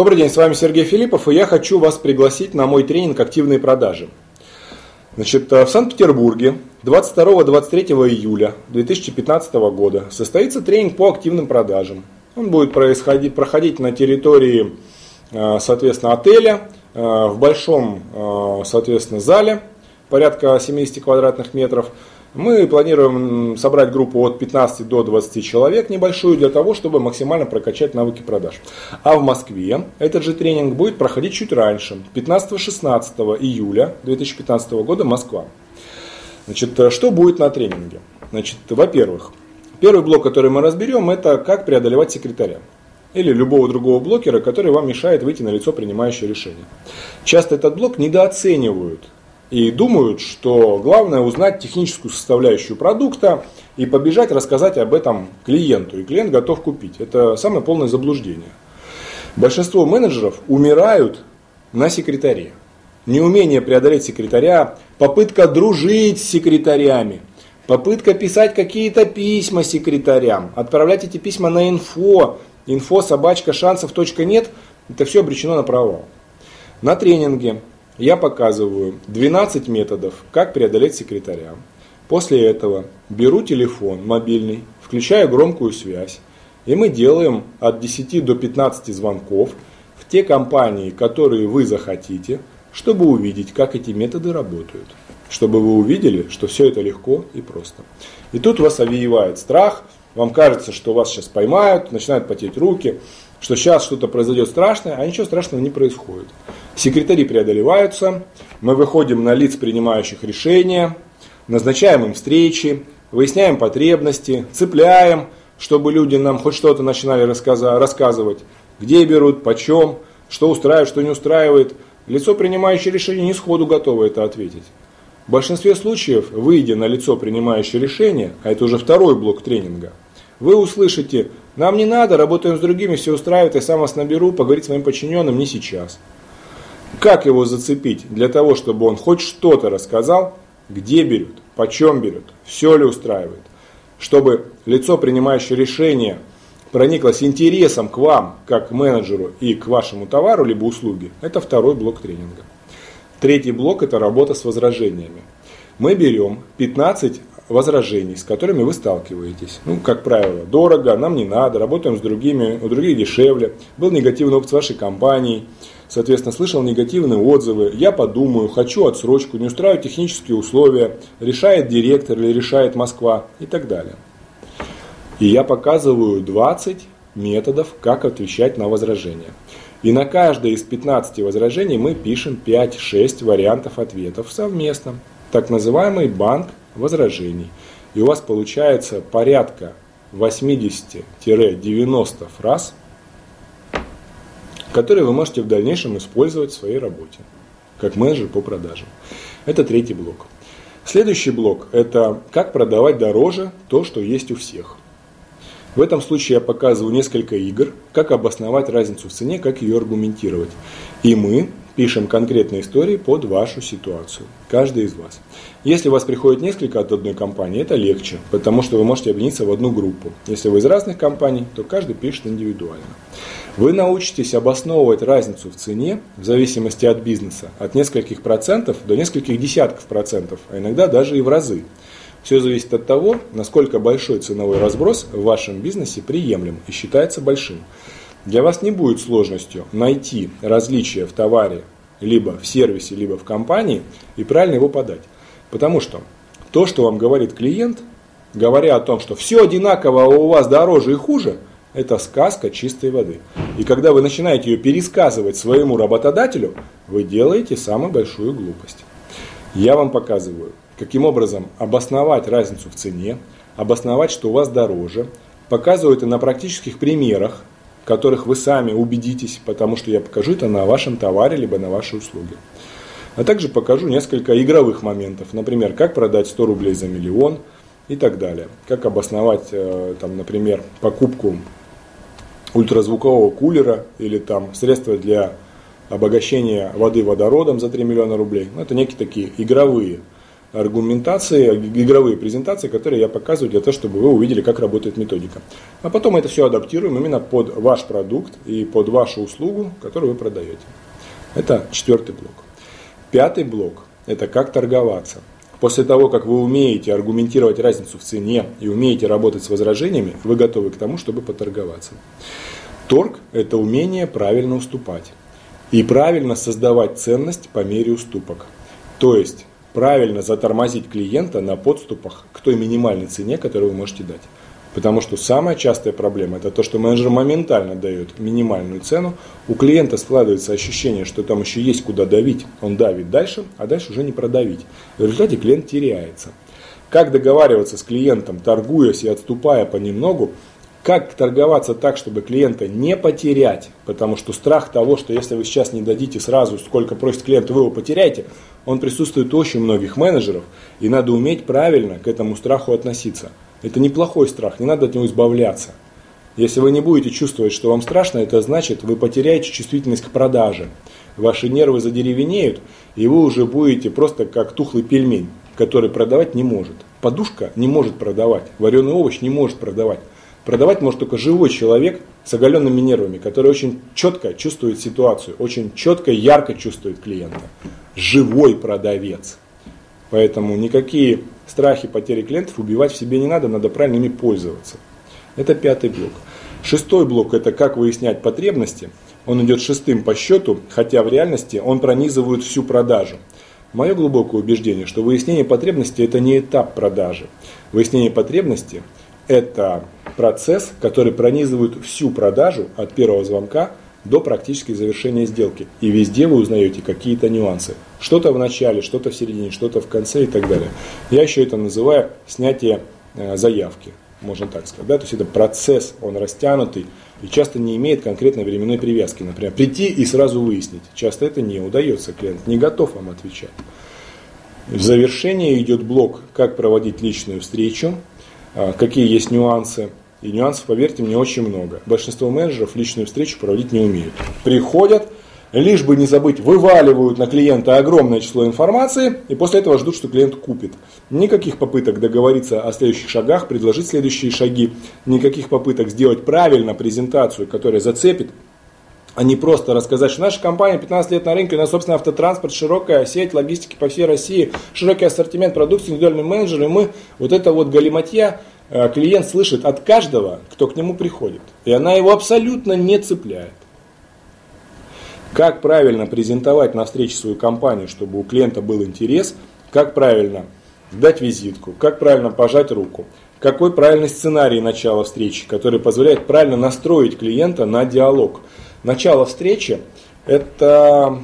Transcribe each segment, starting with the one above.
Добрый день, с вами Сергей Филиппов, и я хочу вас пригласить на мой тренинг «Активные продажи». Значит, э, в Санкт-Петербурге 22-23 июля 2015 года состоится тренинг по активным продажам. Он будет происходить, проходить на территории, э, соответственно, отеля, э, в большом, соответственно, зале, порядка 70 квадратных метров. Мы планируем собрать группу от 15 до 20 человек небольшую для того, чтобы максимально прокачать навыки продаж. А в Москве этот же тренинг будет проходить чуть раньше, 15-16 июля 2015 года, Москва. Значит, что будет на тренинге? Значит, во-первых, первый блок, который мы разберем, это как преодолевать секретаря или любого другого блокера, который вам мешает выйти на лицо принимающее решение. Часто этот блок недооценивают и думают, что главное узнать техническую составляющую продукта и побежать рассказать об этом клиенту, и клиент готов купить. Это самое полное заблуждение. Большинство менеджеров умирают на секретаре. Неумение преодолеть секретаря, попытка дружить с секретарями, попытка писать какие-то письма секретарям, отправлять эти письма на инфо, инфо собачка шансов нет, это все обречено на провал. На тренинге я показываю 12 методов, как преодолеть секретаря. После этого беру телефон мобильный, включаю громкую связь, и мы делаем от 10 до 15 звонков в те компании, которые вы захотите, чтобы увидеть, как эти методы работают. Чтобы вы увидели, что все это легко и просто. И тут вас овеевает страх, вам кажется, что вас сейчас поймают, начинают потеть руки, что сейчас что-то произойдет страшное, а ничего страшного не происходит. Секретари преодолеваются, мы выходим на лиц, принимающих решения, назначаем им встречи, выясняем потребности, цепляем, чтобы люди нам хоть что-то начинали рассказывать, где берут, почем, что устраивает, что не устраивает. Лицо, принимающее решение, не сходу готово это ответить. В большинстве случаев, выйдя на лицо, принимающее решение, а это уже второй блок тренинга, вы услышите, нам не надо, работаем с другими, все устраивает, я сам вас наберу, поговорить с моим подчиненным не сейчас. Как его зацепить для того, чтобы он хоть что-то рассказал, где берет, почем берет, все ли устраивает, чтобы лицо, принимающее решение, прониклось интересом к вам, как к менеджеру и к вашему товару либо услуге, это второй блок тренинга. Третий блок – это работа с возражениями. Мы берем 15 возражений, с которыми вы сталкиваетесь. Ну, как правило, дорого, нам не надо, работаем с другими, у других дешевле, был негативный опыт с вашей компанией, соответственно, слышал негативные отзывы, я подумаю, хочу отсрочку, не устраиваю технические условия, решает директор или решает Москва и так далее. И я показываю 20 методов, как отвечать на возражения. И на каждое из 15 возражений мы пишем 5-6 вариантов ответов совместно. Так называемый банк возражений. И у вас получается порядка 80-90 фраз, которые вы можете в дальнейшем использовать в своей работе, как менеджер по продажам. Это третий блок. Следующий блок – это как продавать дороже то, что есть у всех. В этом случае я показываю несколько игр, как обосновать разницу в цене, как ее аргументировать. И мы пишем конкретные истории под вашу ситуацию, каждый из вас. Если у вас приходит несколько от одной компании, это легче, потому что вы можете объединиться в одну группу. Если вы из разных компаний, то каждый пишет индивидуально. Вы научитесь обосновывать разницу в цене в зависимости от бизнеса от нескольких процентов до нескольких десятков процентов, а иногда даже и в разы. Все зависит от того, насколько большой ценовой разброс в вашем бизнесе приемлем и считается большим. Для вас не будет сложностью найти различия в товаре, либо в сервисе, либо в компании и правильно его подать. Потому что то, что вам говорит клиент, говоря о том, что все одинаково, а у вас дороже и хуже, это сказка чистой воды. И когда вы начинаете ее пересказывать своему работодателю, вы делаете самую большую глупость. Я вам показываю, каким образом обосновать разницу в цене, обосновать, что у вас дороже, показываю это на практических примерах, в которых вы сами убедитесь, потому что я покажу это на вашем товаре, либо на вашей услуге. А также покажу несколько игровых моментов. Например, как продать 100 рублей за миллион и так далее. Как обосновать, э, там, например, покупку ультразвукового кулера или там средства для обогащения воды водородом за 3 миллиона рублей. Ну, это некие такие игровые аргументации, игровые презентации, которые я показываю для того, чтобы вы увидели, как работает методика. А потом это все адаптируем именно под ваш продукт и под вашу услугу, которую вы продаете. Это четвертый блок. Пятый блок – это как торговаться. После того, как вы умеете аргументировать разницу в цене и умеете работать с возражениями, вы готовы к тому, чтобы поторговаться. Торг – это умение правильно уступать и правильно создавать ценность по мере уступок. То есть правильно затормозить клиента на подступах к той минимальной цене, которую вы можете дать. Потому что самая частая проблема это то, что менеджер моментально дает минимальную цену, у клиента складывается ощущение, что там еще есть куда давить, он давит дальше, а дальше уже не продавить. В результате клиент теряется. Как договариваться с клиентом, торгуясь и отступая понемногу, как торговаться так, чтобы клиента не потерять, потому что страх того, что если вы сейчас не дадите сразу, сколько просит клиент, вы его потеряете, он присутствует у очень многих менеджеров, и надо уметь правильно к этому страху относиться. Это неплохой страх, не надо от него избавляться. Если вы не будете чувствовать, что вам страшно, это значит, вы потеряете чувствительность к продаже. Ваши нервы задеревенеют, и вы уже будете просто как тухлый пельмень, который продавать не может. Подушка не может продавать, вареный овощ не может продавать. Продавать может только живой человек с оголенными нервами, который очень четко чувствует ситуацию, очень четко ярко чувствует клиента. Живой продавец. Поэтому никакие страхи потери клиентов убивать в себе не надо, надо правильно ими пользоваться. Это пятый блок. Шестой блок – это как выяснять потребности. Он идет шестым по счету, хотя в реальности он пронизывает всю продажу. Мое глубокое убеждение, что выяснение потребности – это не этап продажи. Выяснение потребности – это процесс, который пронизывает всю продажу от первого звонка до практически завершения сделки. И везде вы узнаете какие-то нюансы. Что-то в начале, что-то в середине, что-то в конце и так далее. Я еще это называю снятие э, заявки, можно так сказать. Да? То есть это процесс, он растянутый и часто не имеет конкретной временной привязки. Например, прийти и сразу выяснить. Часто это не удается, клиент не готов вам отвечать. В завершении идет блок, как проводить личную встречу, э, какие есть нюансы, и нюансов, поверьте мне, очень много. Большинство менеджеров личную встречу проводить не умеют. Приходят, лишь бы не забыть, вываливают на клиента огромное число информации и после этого ждут, что клиент купит. Никаких попыток договориться о следующих шагах, предложить следующие шаги, никаких попыток сделать правильно презентацию, которая зацепит, а не просто рассказать, что наша компания 15 лет на рынке, у нас собственный автотранспорт, широкая сеть логистики по всей России, широкий ассортимент продукции, индивидуальный менеджер, и мы вот это вот галиматья клиент слышит от каждого, кто к нему приходит. И она его абсолютно не цепляет. Как правильно презентовать на встрече свою компанию, чтобы у клиента был интерес, как правильно дать визитку, как правильно пожать руку, какой правильный сценарий начала встречи, который позволяет правильно настроить клиента на диалог. Начало встречи – это,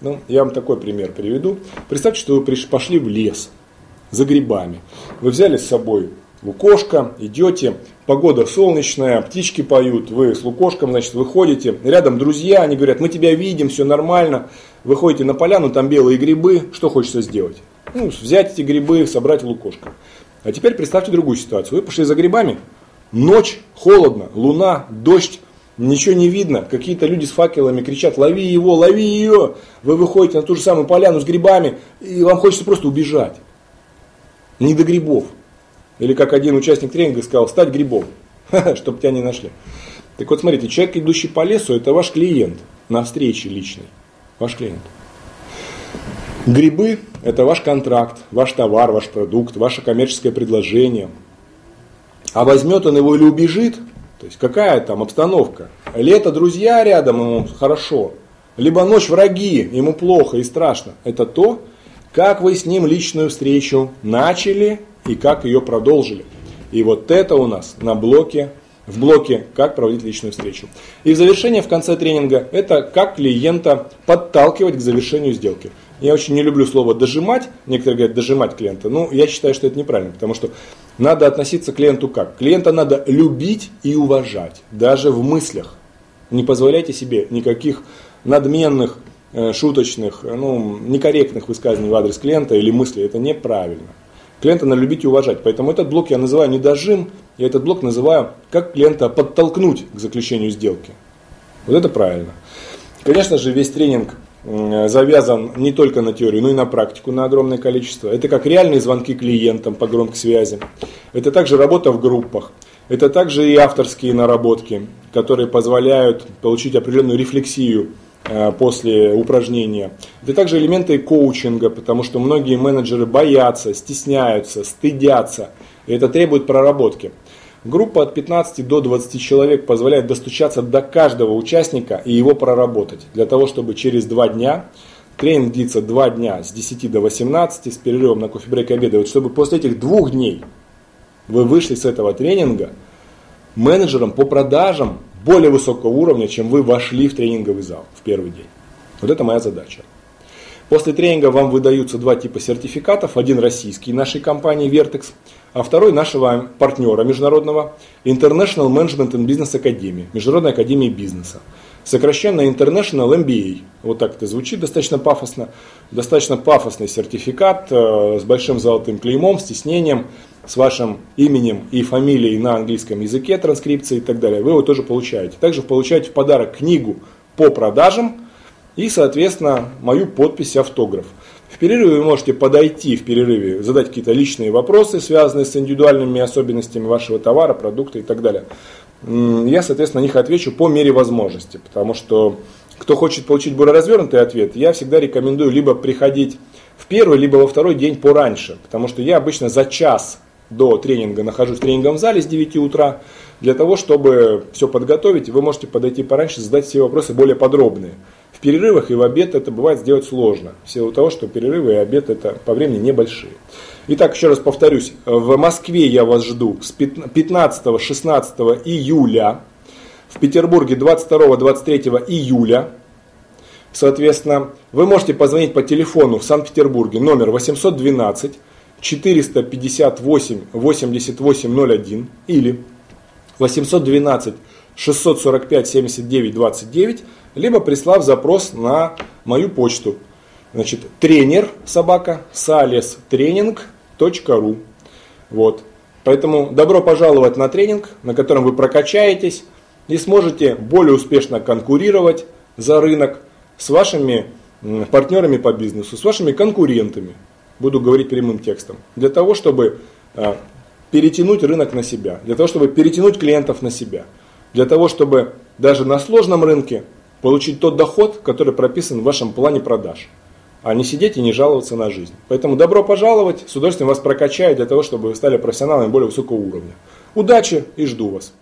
ну, я вам такой пример приведу. Представьте, что вы пошли в лес за грибами. Вы взяли с собой лукошко, идете, погода солнечная, птички поют, вы с лукошком, значит, выходите, рядом друзья, они говорят, мы тебя видим, все нормально, выходите на поляну, там белые грибы, что хочется сделать? Ну, взять эти грибы, собрать в лукошко. А теперь представьте другую ситуацию. Вы пошли за грибами, ночь, холодно, луна, дождь, ничего не видно. Какие-то люди с факелами кричат, лови его, лови ее. Вы выходите на ту же самую поляну с грибами, и вам хочется просто убежать. Не до грибов. Или как один участник тренинга сказал, стать грибом, чтобы тебя не нашли. Так вот, смотрите, человек, идущий по лесу, это ваш клиент на встрече личной. Ваш клиент. Грибы – это ваш контракт, ваш товар, ваш продукт, ваше коммерческое предложение. А возьмет он его или убежит, то есть какая там обстановка? Лето, друзья рядом, ему хорошо. Либо ночь враги, ему плохо и страшно. Это то, как вы с ним личную встречу начали и как ее продолжили. И вот это у нас на блоке, в блоке «Как проводить личную встречу». И в завершение, в конце тренинга, это как клиента подталкивать к завершению сделки. Я очень не люблю слово «дожимать», некоторые говорят «дожимать клиента». Ну, я считаю, что это неправильно, потому что надо относиться к клиенту как? Клиента надо любить и уважать, даже в мыслях. Не позволяйте себе никаких надменных, э, шуточных, ну, некорректных высказываний в адрес клиента или мыслей. Это неправильно. Клиента надо любить и уважать. Поэтому этот блок я называю не дожим, я этот блок называю, как клиента подтолкнуть к заключению сделки. Вот это правильно. Конечно же, весь тренинг завязан не только на теорию, но и на практику на огромное количество. Это как реальные звонки клиентам по громкой связи. Это также работа в группах. Это также и авторские наработки, которые позволяют получить определенную рефлексию после упражнения. Это также элементы коучинга, потому что многие менеджеры боятся, стесняются, стыдятся. И это требует проработки. Группа от 15 до 20 человек позволяет достучаться до каждого участника и его проработать. Для того, чтобы через два дня, тренинг длится два дня с 10 до 18 с перерывом на кофе-брейк и обеды, вот чтобы после этих двух дней вы вышли с этого тренинга менеджером по продажам более высокого уровня, чем вы вошли в тренинговый зал в первый день. Вот это моя задача. После тренинга вам выдаются два типа сертификатов. Один российский нашей компании Vertex, а второй нашего партнера международного International Management and Business Academy, Международной академии бизнеса. Сокращенно International MBA. Вот так это звучит достаточно пафосно. Достаточно пафосный сертификат э, с большим золотым клеймом, с тиснением, с вашим именем и фамилией на английском языке, транскрипции и так далее. Вы его тоже получаете. Также получаете в подарок книгу по продажам, и, соответственно, мою подпись и автограф. В перерыве вы можете подойти в перерыве, задать какие-то личные вопросы, связанные с индивидуальными особенностями вашего товара, продукта и так далее. Я, соответственно, на них отвечу по мере возможности, потому что кто хочет получить более развернутый ответ, я всегда рекомендую либо приходить в первый, либо во второй день пораньше, потому что я обычно за час до тренинга нахожусь в тренинговом зале с 9 утра, для того, чтобы все подготовить, вы можете подойти пораньше, задать все вопросы более подробные перерывах и в обед это бывает сделать сложно. В силу того, что перерывы и обед это по времени небольшие. Итак, еще раз повторюсь, в Москве я вас жду с 15-16 июля, в Петербурге 22-23 июля. Соответственно, вы можете позвонить по телефону в Санкт-Петербурге номер 812 458 8801 или 812 645 79 29 либо прислав запрос на мою почту. Значит, тренер собака салес тренинг.ру. Вот. Поэтому добро пожаловать на тренинг, на котором вы прокачаетесь и сможете более успешно конкурировать за рынок с вашими партнерами по бизнесу, с вашими конкурентами. Буду говорить прямым текстом. Для того, чтобы а, перетянуть рынок на себя, для того, чтобы перетянуть клиентов на себя, для того, чтобы даже на сложном рынке получить тот доход, который прописан в вашем плане продаж, а не сидеть и не жаловаться на жизнь. Поэтому добро пожаловать, с удовольствием вас прокачаю для того, чтобы вы стали профессионалами более высокого уровня. Удачи и жду вас!